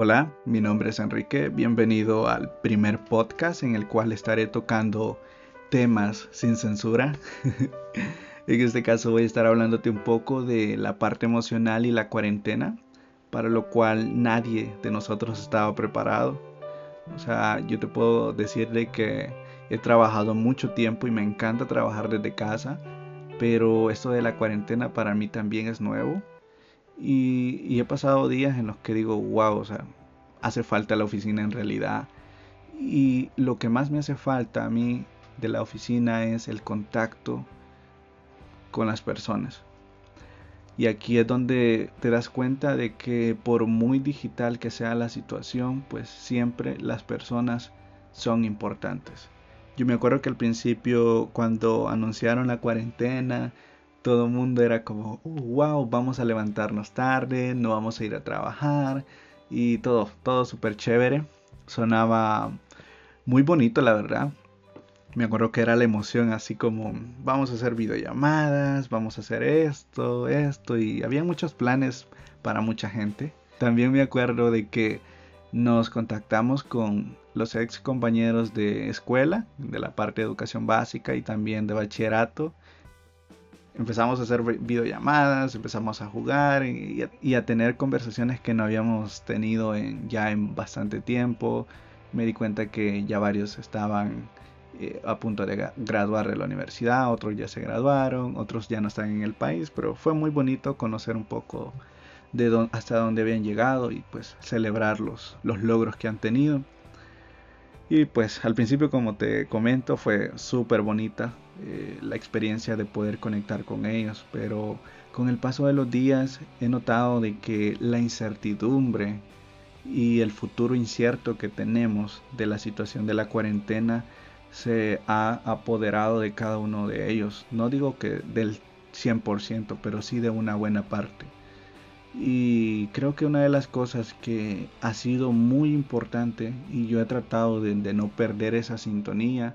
Hola, mi nombre es Enrique, bienvenido al primer podcast en el cual estaré tocando temas sin censura. en este caso voy a estar hablándote un poco de la parte emocional y la cuarentena, para lo cual nadie de nosotros estaba preparado. O sea, yo te puedo decirle que he trabajado mucho tiempo y me encanta trabajar desde casa, pero esto de la cuarentena para mí también es nuevo y, he pasado días en los que digo, wow, o sea, hace falta la oficina en realidad. Y lo que más me hace falta a mí de la oficina es el contacto con las personas. Y aquí es donde te das cuenta de que por muy digital que sea la situación, pues siempre las personas son importantes. Yo me acuerdo que al principio cuando anunciaron la cuarentena, todo el mundo era como, wow, vamos a levantarnos tarde, no vamos a ir a trabajar y todo, todo súper chévere. Sonaba muy bonito, la verdad. Me acuerdo que era la emoción así como, vamos a hacer videollamadas, vamos a hacer esto, esto, y había muchos planes para mucha gente. También me acuerdo de que nos contactamos con los ex compañeros de escuela, de la parte de educación básica y también de bachillerato, empezamos a hacer videollamadas, empezamos a jugar y a, tener conversaciones que no habíamos tenido en, ya en bastante tiempo. Me di cuenta que ya varios estaban eh, a punto de graduar de la universidad, otros ya se graduaron, otros ya no están en el país, pero fue muy bonito conocer un poco de hasta dónde habían llegado y pues celebrar los, los logros que han tenido. Y pues al principio, como te comento, fue súper bonita eh, la experiencia de poder conectar con ellos, pero con el paso de los días he notado de que la incertidumbre y el futuro incierto que tenemos de la situación de la cuarentena se ha apoderado de cada uno de ellos. No digo que del 100%, pero sí de una buena parte. Y creo que una de las cosas que ha sido muy importante y yo he tratado de, no perder esa sintonía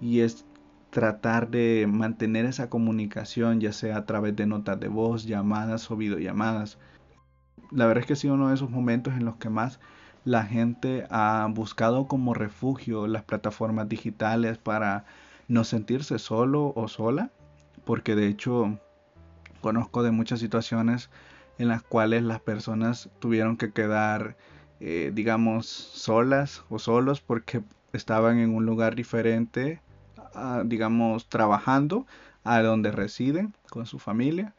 y es tratar de mantener esa comunicación ya sea a través de notas de voz, llamadas o videollamadas. La verdad es que ha sido uno de esos momentos en los que más la gente ha buscado como refugio las plataformas digitales para no sentirse solo o sola, porque de hecho conozco de muchas situaciones en las cuales las personas tuvieron que quedar, eh, digamos, solas o solos porque estaban en un lugar diferente, digamos, trabajando a donde residen con su familia.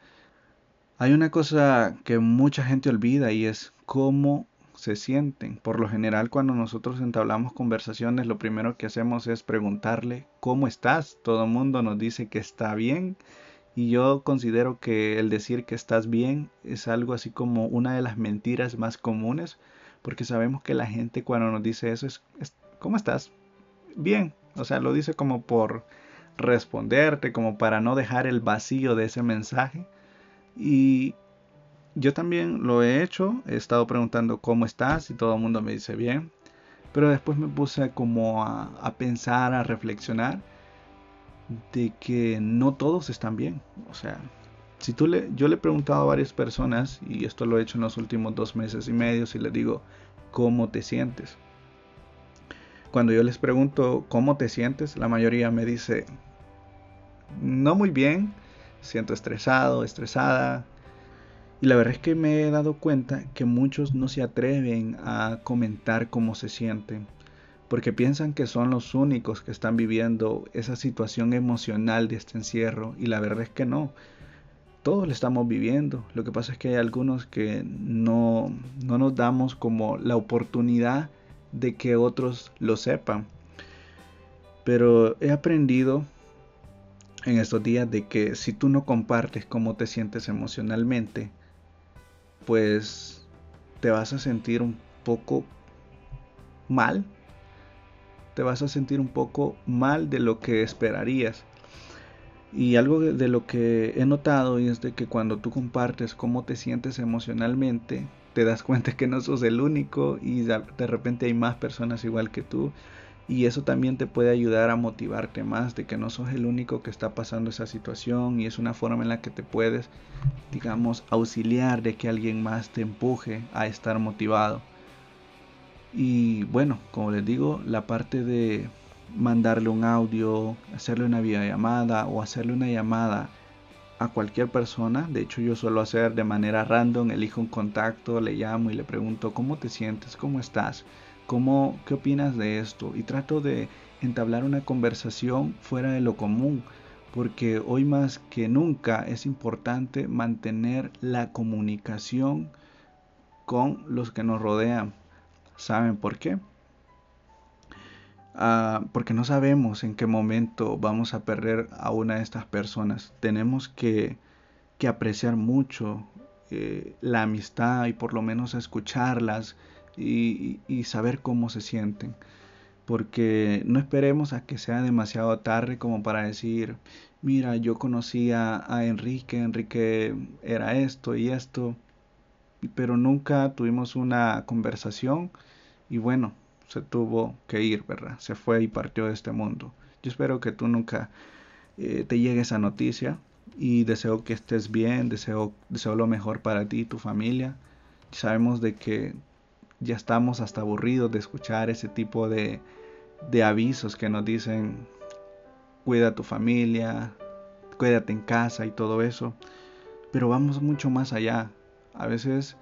Hay una cosa que mucha gente olvida y es cómo se sienten. Por lo general, cuando nosotros entablamos conversaciones, lo primero que hacemos es preguntarle, ¿cómo estás? Todo el mundo nos dice que está bien y yo considero que el decir que estás bien es algo así como una de las mentiras más comunes, porque sabemos que la gente cuando nos dice eso es, ¿cómo estás? Bien, o sea, lo dice como por responderte, como para no dejar el vacío de ese mensaje. Y yo también lo he hecho, he estado preguntando cómo estás y todo el mundo me dice bien, pero después me puse como a, pensar, a reflexionar de que no todos están bien. O sea, si tú le, yo le he preguntado a varias personas, y esto lo he hecho en los últimos dos meses y medio, y les digo, ¿cómo te sientes? Cuando yo les pregunto cómo te sientes, la mayoría me dice, no muy bien, siento estresado, estresada. Y la verdad es que me he dado cuenta que muchos no se atreven a comentar cómo se sienten porque piensan que son los únicos que están viviendo esa situación emocional de este encierro y la verdad es que no. Todos lo estamos viviendo. Lo que pasa es que hay algunos que no, no nos damos como la oportunidad de que otros lo sepan. Pero he aprendido en estos días de que si tú no compartes cómo te sientes emocionalmente, pues te vas a sentir un poco mal te vas a sentir un poco mal de lo que esperarías. Y algo de lo que he notado es de que cuando tú compartes cómo te sientes emocionalmente, te das cuenta que no sos el único y de repente hay más personas igual que tú. Y eso también te puede ayudar a motivarte más de que no sos el único que está pasando esa situación y es una forma en la que te puedes, digamos, auxiliar de que alguien más te empuje a estar motivado. Y bueno, como les digo, la parte de mandarle un audio, hacerle una videollamada o hacerle una llamada a cualquier persona. De hecho, yo suelo hacer de manera random, elijo un contacto, le llamo y le pregunto cómo te sientes, cómo estás, cómo, qué opinas de esto. Y trato de entablar una conversación fuera de lo común, porque hoy más que nunca es importante mantener la comunicación con los que nos rodean. ¿Saben por qué? Ah, porque no sabemos en qué momento vamos a perder a una de estas personas. Tenemos que, que apreciar mucho eh, la amistad y por lo menos escucharlas y, y, saber cómo se sienten. Porque no esperemos a que sea demasiado tarde como para decir, mira, yo conocía a Enrique, Enrique era esto y esto, pero nunca tuvimos una conversación y bueno, se tuvo que ir, ¿verdad? Se fue y partió de este mundo. Yo espero que tú nunca eh, te llegue esa noticia y deseo que estés bien, deseo, deseo lo mejor para ti y tu familia. Sabemos de que ya estamos hasta aburridos de escuchar ese tipo de, de avisos que nos dicen cuida a tu familia, cuídate en casa y todo eso. Pero vamos mucho más allá. A veces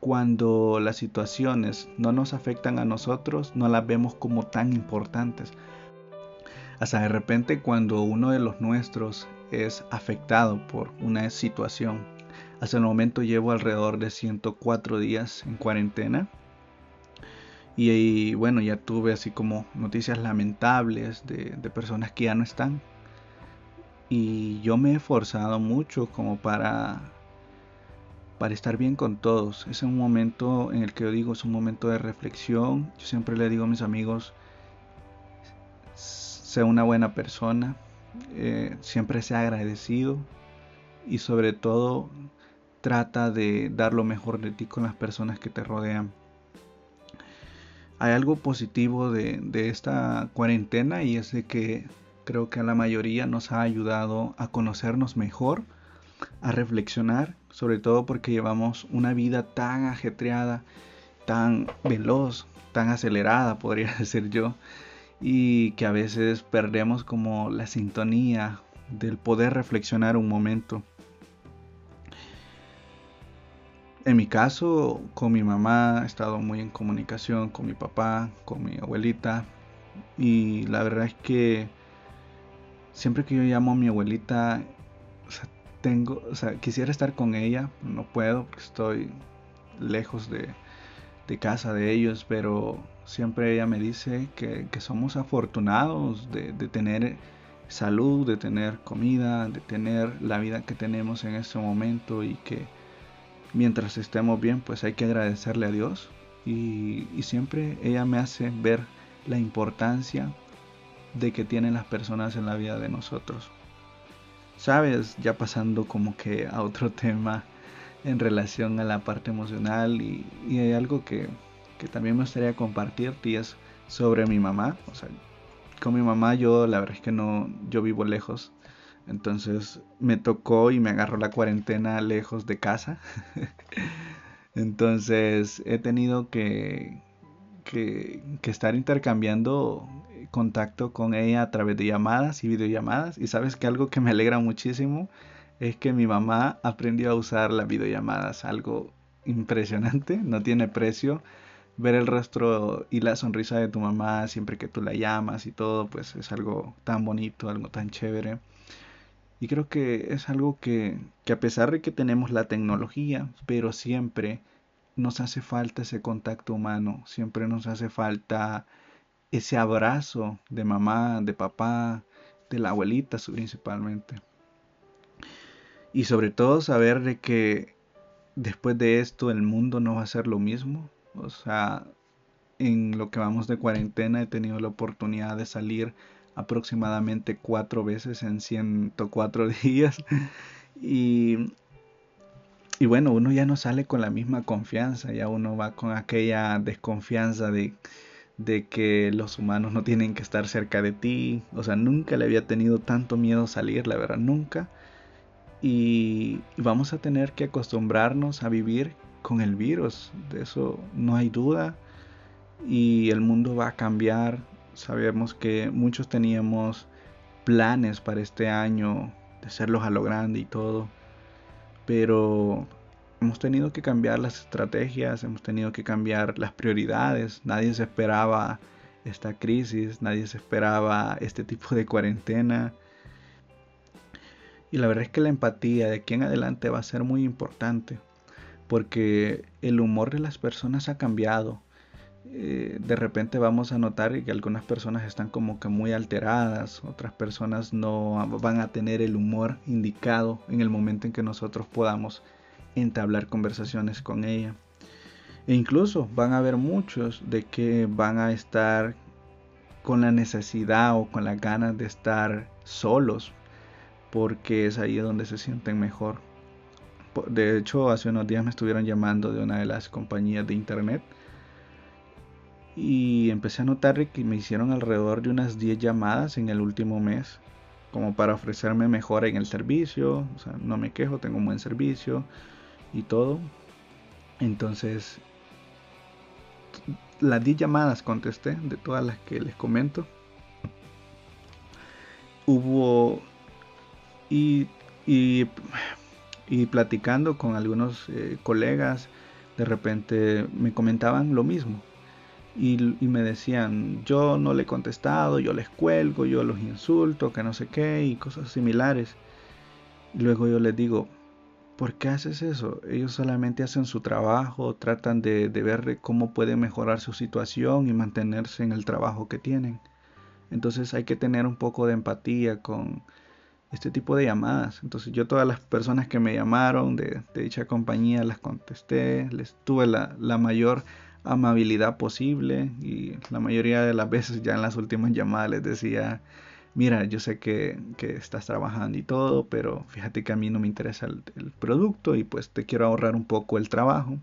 cuando las situaciones no nos afectan a nosotros, no las vemos como tan importantes. Hasta de repente cuando uno de los nuestros es afectado por una situación. Hasta el momento llevo alrededor de 104 días en cuarentena. Y, bueno, ya tuve así como noticias lamentables de, de personas que ya no están. Y yo me he esforzado mucho como para para estar bien con todos. Es un momento en el que yo digo, es un momento de reflexión. Yo siempre le digo a mis amigos, sea una buena persona, eh, siempre sea agradecido y sobre todo trata de dar lo mejor de ti con las personas que te rodean. Hay algo positivo de, de esta cuarentena y es de que creo que a la mayoría nos ha ayudado a conocernos mejor, a reflexionar sobre todo porque llevamos una vida tan ajetreada, tan veloz, tan acelerada, podría decir yo, y que a veces perdemos como la sintonía del poder reflexionar un momento. En mi caso, con mi mamá he estado muy en comunicación, con mi papá, con mi abuelita, y la verdad es que siempre que yo llamo a mi abuelita, tengo, o sea, quisiera estar con ella, no puedo porque estoy lejos de, casa de ellos, pero siempre ella me dice que, somos afortunados de, tener salud, de tener comida, de tener la vida que tenemos en este momento y que mientras estemos bien, pues hay que agradecerle a Dios. Y, y siempre ella me hace ver la importancia de que tienen las personas en la vida de nosotros. Sabes, ya pasando como que a otro tema en relación a la parte emocional y, hay algo que, también me gustaría compartirte y es sobre mi mamá. O sea, con mi mamá yo la verdad es que no, yo vivo lejos. Entonces me tocó y me agarró la cuarentena lejos de casa. Entonces he tenido que, que, que, estar intercambiando contacto con ella a través de llamadas y videollamadas. Y sabes que algo que me alegra muchísimo es que mi mamá aprendió a usar las videollamadas. Algo impresionante, no tiene precio. Ver el rostro y la sonrisa de tu mamá siempre que tú la llamas y todo, pues es algo tan bonito, algo tan chévere. Y creo que es algo que, que a pesar de que tenemos la tecnología, pero siempre nos hace falta ese contacto humano, siempre nos hace falta ese abrazo de mamá, de papá, de la abuelita principalmente. Y sobre todo saber de que después de esto el mundo no va a ser lo mismo. O sea, en lo que vamos de cuarentena he tenido la oportunidad de salir aproximadamente cuatro veces en 104 días. Y, y bueno, uno ya no sale con la misma confianza, ya uno va con aquella desconfianza de de que los humanos no tienen que estar cerca de ti. O sea, nunca le había tenido tanto miedo salir, la verdad, nunca. Y vamos a tener que acostumbrarnos a vivir con el virus, de eso no hay duda. y el mundo va a cambiar. Sabemos que muchos teníamos planes para este año de hacerlos a lo grande y todo, pero hemos tenido que cambiar las estrategias, hemos tenido que cambiar las prioridades. Nadie se esperaba esta crisis, nadie se esperaba este tipo de cuarentena. Y la verdad es que la empatía de aquí en adelante va a ser muy importante, porque el humor de las personas ha cambiado. Eh, de repente vamos a notar que algunas personas están como que muy alteradas, otras personas no van a tener el humor indicado en el momento en que nosotros podamos entablar conversaciones con ella. E incluso van a haber muchos de que van a estar con la necesidad o con las ganas de estar solos porque es ahí donde se sienten mejor. De hecho, hace unos días me estuvieron llamando de una de las compañías de internet y empecé a notar que me hicieron alrededor de unas 10 llamadas en el último mes como para ofrecerme mejora en el servicio, o sea, no me quejo, tengo un buen servicio, y todo. Entonces, las 10 llamadas contesté de todas las que les comento. Hubo y, y, platicando con algunos eh, colegas, de repente me comentaban lo mismo. Y, y, me decían, yo no le he contestado, yo les cuelgo, yo los insulto, que no sé qué, y cosas similares. Luego yo les digo, ¿Por qué haces eso? Ellos solamente hacen su trabajo, tratan de, ver cómo pueden mejorar su situación y mantenerse en el trabajo que tienen. Entonces hay que tener un poco de empatía con este tipo de llamadas. Entonces yo todas las personas que me llamaron de, dicha compañía las contesté, les tuve la, la mayor amabilidad posible y la mayoría de las veces ya en las últimas llamadas les decía mira, yo sé que, estás trabajando y todo, pero fíjate que a mí no me interesa el, producto y pues te quiero ahorrar un poco el trabajo.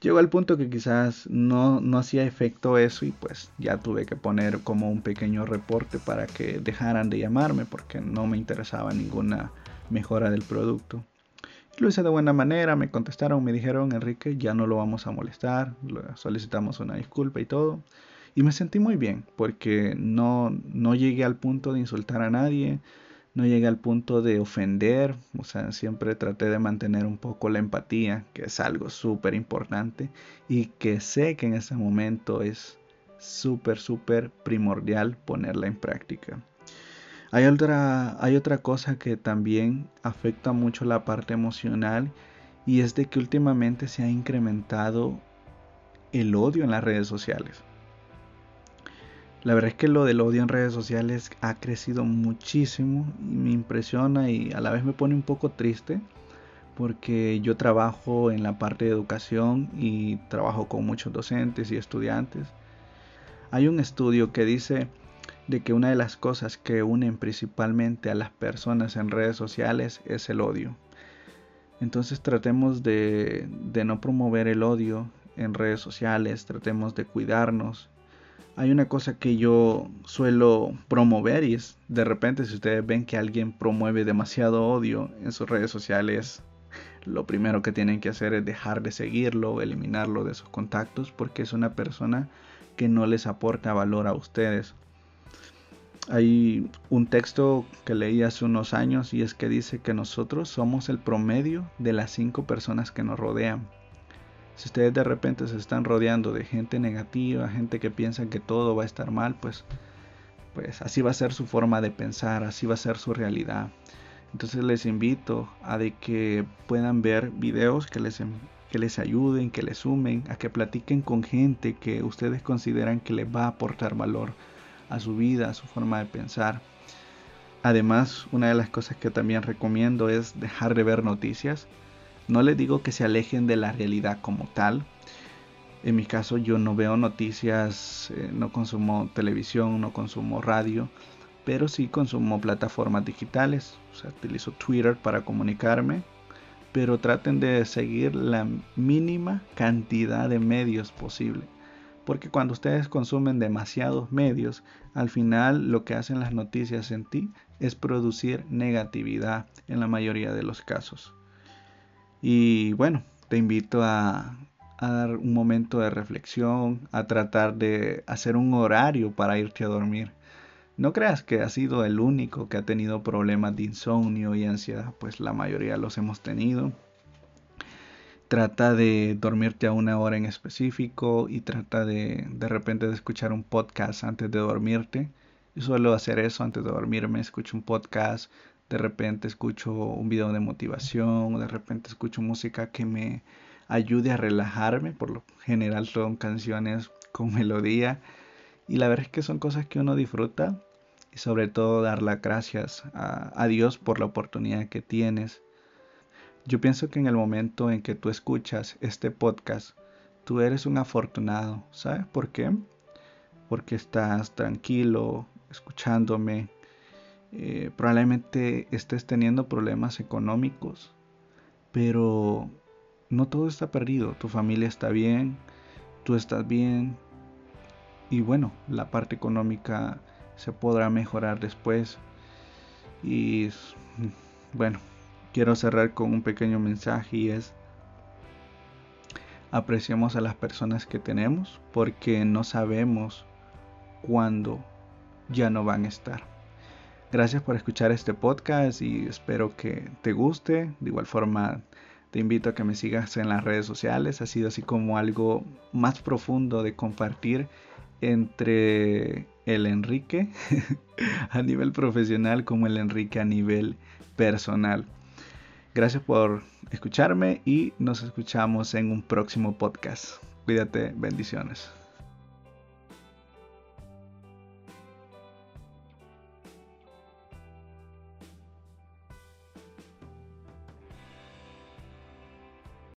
Llegó al punto que quizás no, no hacía efecto eso y pues ya tuve que poner como un pequeño reporte para que dejaran de llamarme porque no me interesaba ninguna mejora del producto. Lo hice de buena manera, me contestaron, me dijeron, Enrique, ya no lo vamos a molestar, solicitamos una disculpa y todo. Y me sentí muy bien porque no, no llegué al punto de insultar a nadie, no llegué al punto de ofender, o sea, siempre traté de mantener un poco la empatía, que es algo súper importante y que sé que en este momento es súper, súper primordial ponerla en práctica. Hay otra, hay otra cosa que también afecta mucho la parte emocional y es de que últimamente se ha incrementado el odio en las redes sociales. La verdad es que lo del odio en redes sociales ha crecido muchísimo y me impresiona y a la vez me pone un poco triste porque yo trabajo en la parte de educación y trabajo con muchos docentes y estudiantes. Hay un estudio que dice de que una de las cosas que unen principalmente a las personas en redes sociales es el odio. Entonces tratemos de, de no promover el odio en redes sociales, tratemos de cuidarnos hay una cosa que yo suelo promover y es de repente si ustedes ven que alguien promueve demasiado odio en sus redes sociales, lo primero que tienen que hacer es dejar de seguirlo, eliminarlo de sus contactos porque es una persona que no les aporta valor a ustedes. Hay un texto que leí hace unos años y es que dice que nosotros somos el promedio de las cinco personas que nos rodean. Si ustedes de repente se están rodeando de gente negativa, gente que piensa que todo va a estar mal, pues, pues así va a ser su forma de pensar, así va a ser su realidad. Entonces les invito a que puedan ver videos que les, que les ayuden, que les sumen, a que platiquen con gente que ustedes consideran que les va a aportar valor a su vida, a su forma de pensar. Además, una de las cosas que también recomiendo es dejar de ver noticias. No les digo que se alejen de la realidad como tal. En mi caso yo no veo noticias, eh, no consumo televisión, no consumo radio, pero sí consumo plataformas digitales. Utilizo Twitter para comunicarme, pero traten de seguir la mínima cantidad de medios posible. Porque cuando ustedes consumen demasiados medios, al final lo que hacen las noticias en ti es producir negatividad en la mayoría de los casos. Y bueno, te invito a, dar un momento de reflexión, a tratar de hacer un horario para irte a dormir. No creas que has sido el único que ha tenido problemas de insomnio y ansiedad, pues la mayoría los hemos tenido. Trata de dormirte a una hora en específico y trata de de repente de escuchar un podcast antes de dormirte. Yo suelo hacer eso antes de dormirme, escucho un podcast, de repente escucho un video de motivación, de repente escucho música que me ayude a relajarme, por lo general son canciones con melodía y la verdad es que son cosas que uno disfruta y sobre todo dar las gracias a, Dios por la oportunidad que tienes. Yo pienso que en el momento en que tú escuchas este podcast, tú eres un afortunado. ¿Sabes por qué? Porque estás tranquilo, escuchándome. Eh, probablemente estés teniendo problemas económicos, pero no todo está perdido. Tu familia está bien, tú estás bien. Y bueno, la parte económica se podrá mejorar después. Y bueno, quiero cerrar con un pequeño mensaje y es apreciamos a las personas que tenemos porque no sabemos cuándo ya no van a estar. Gracias por escuchar este podcast y espero que te guste. De igual forma, te invito a que me sigas en las redes sociales. Ha sido así como algo más profundo de compartir entre el Enrique a nivel profesional como el Enrique a nivel personal. Gracias por escucharme y nos escuchamos en un próximo podcast. Cuídate, bendiciones.